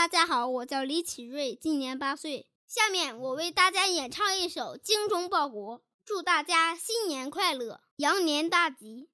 大家好，我叫李启瑞，今年八岁。下面我为大家演唱一首《精忠报国》，祝大家新年快乐，羊年大吉。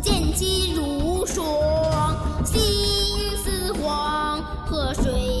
剑气如霜，心似黄河水。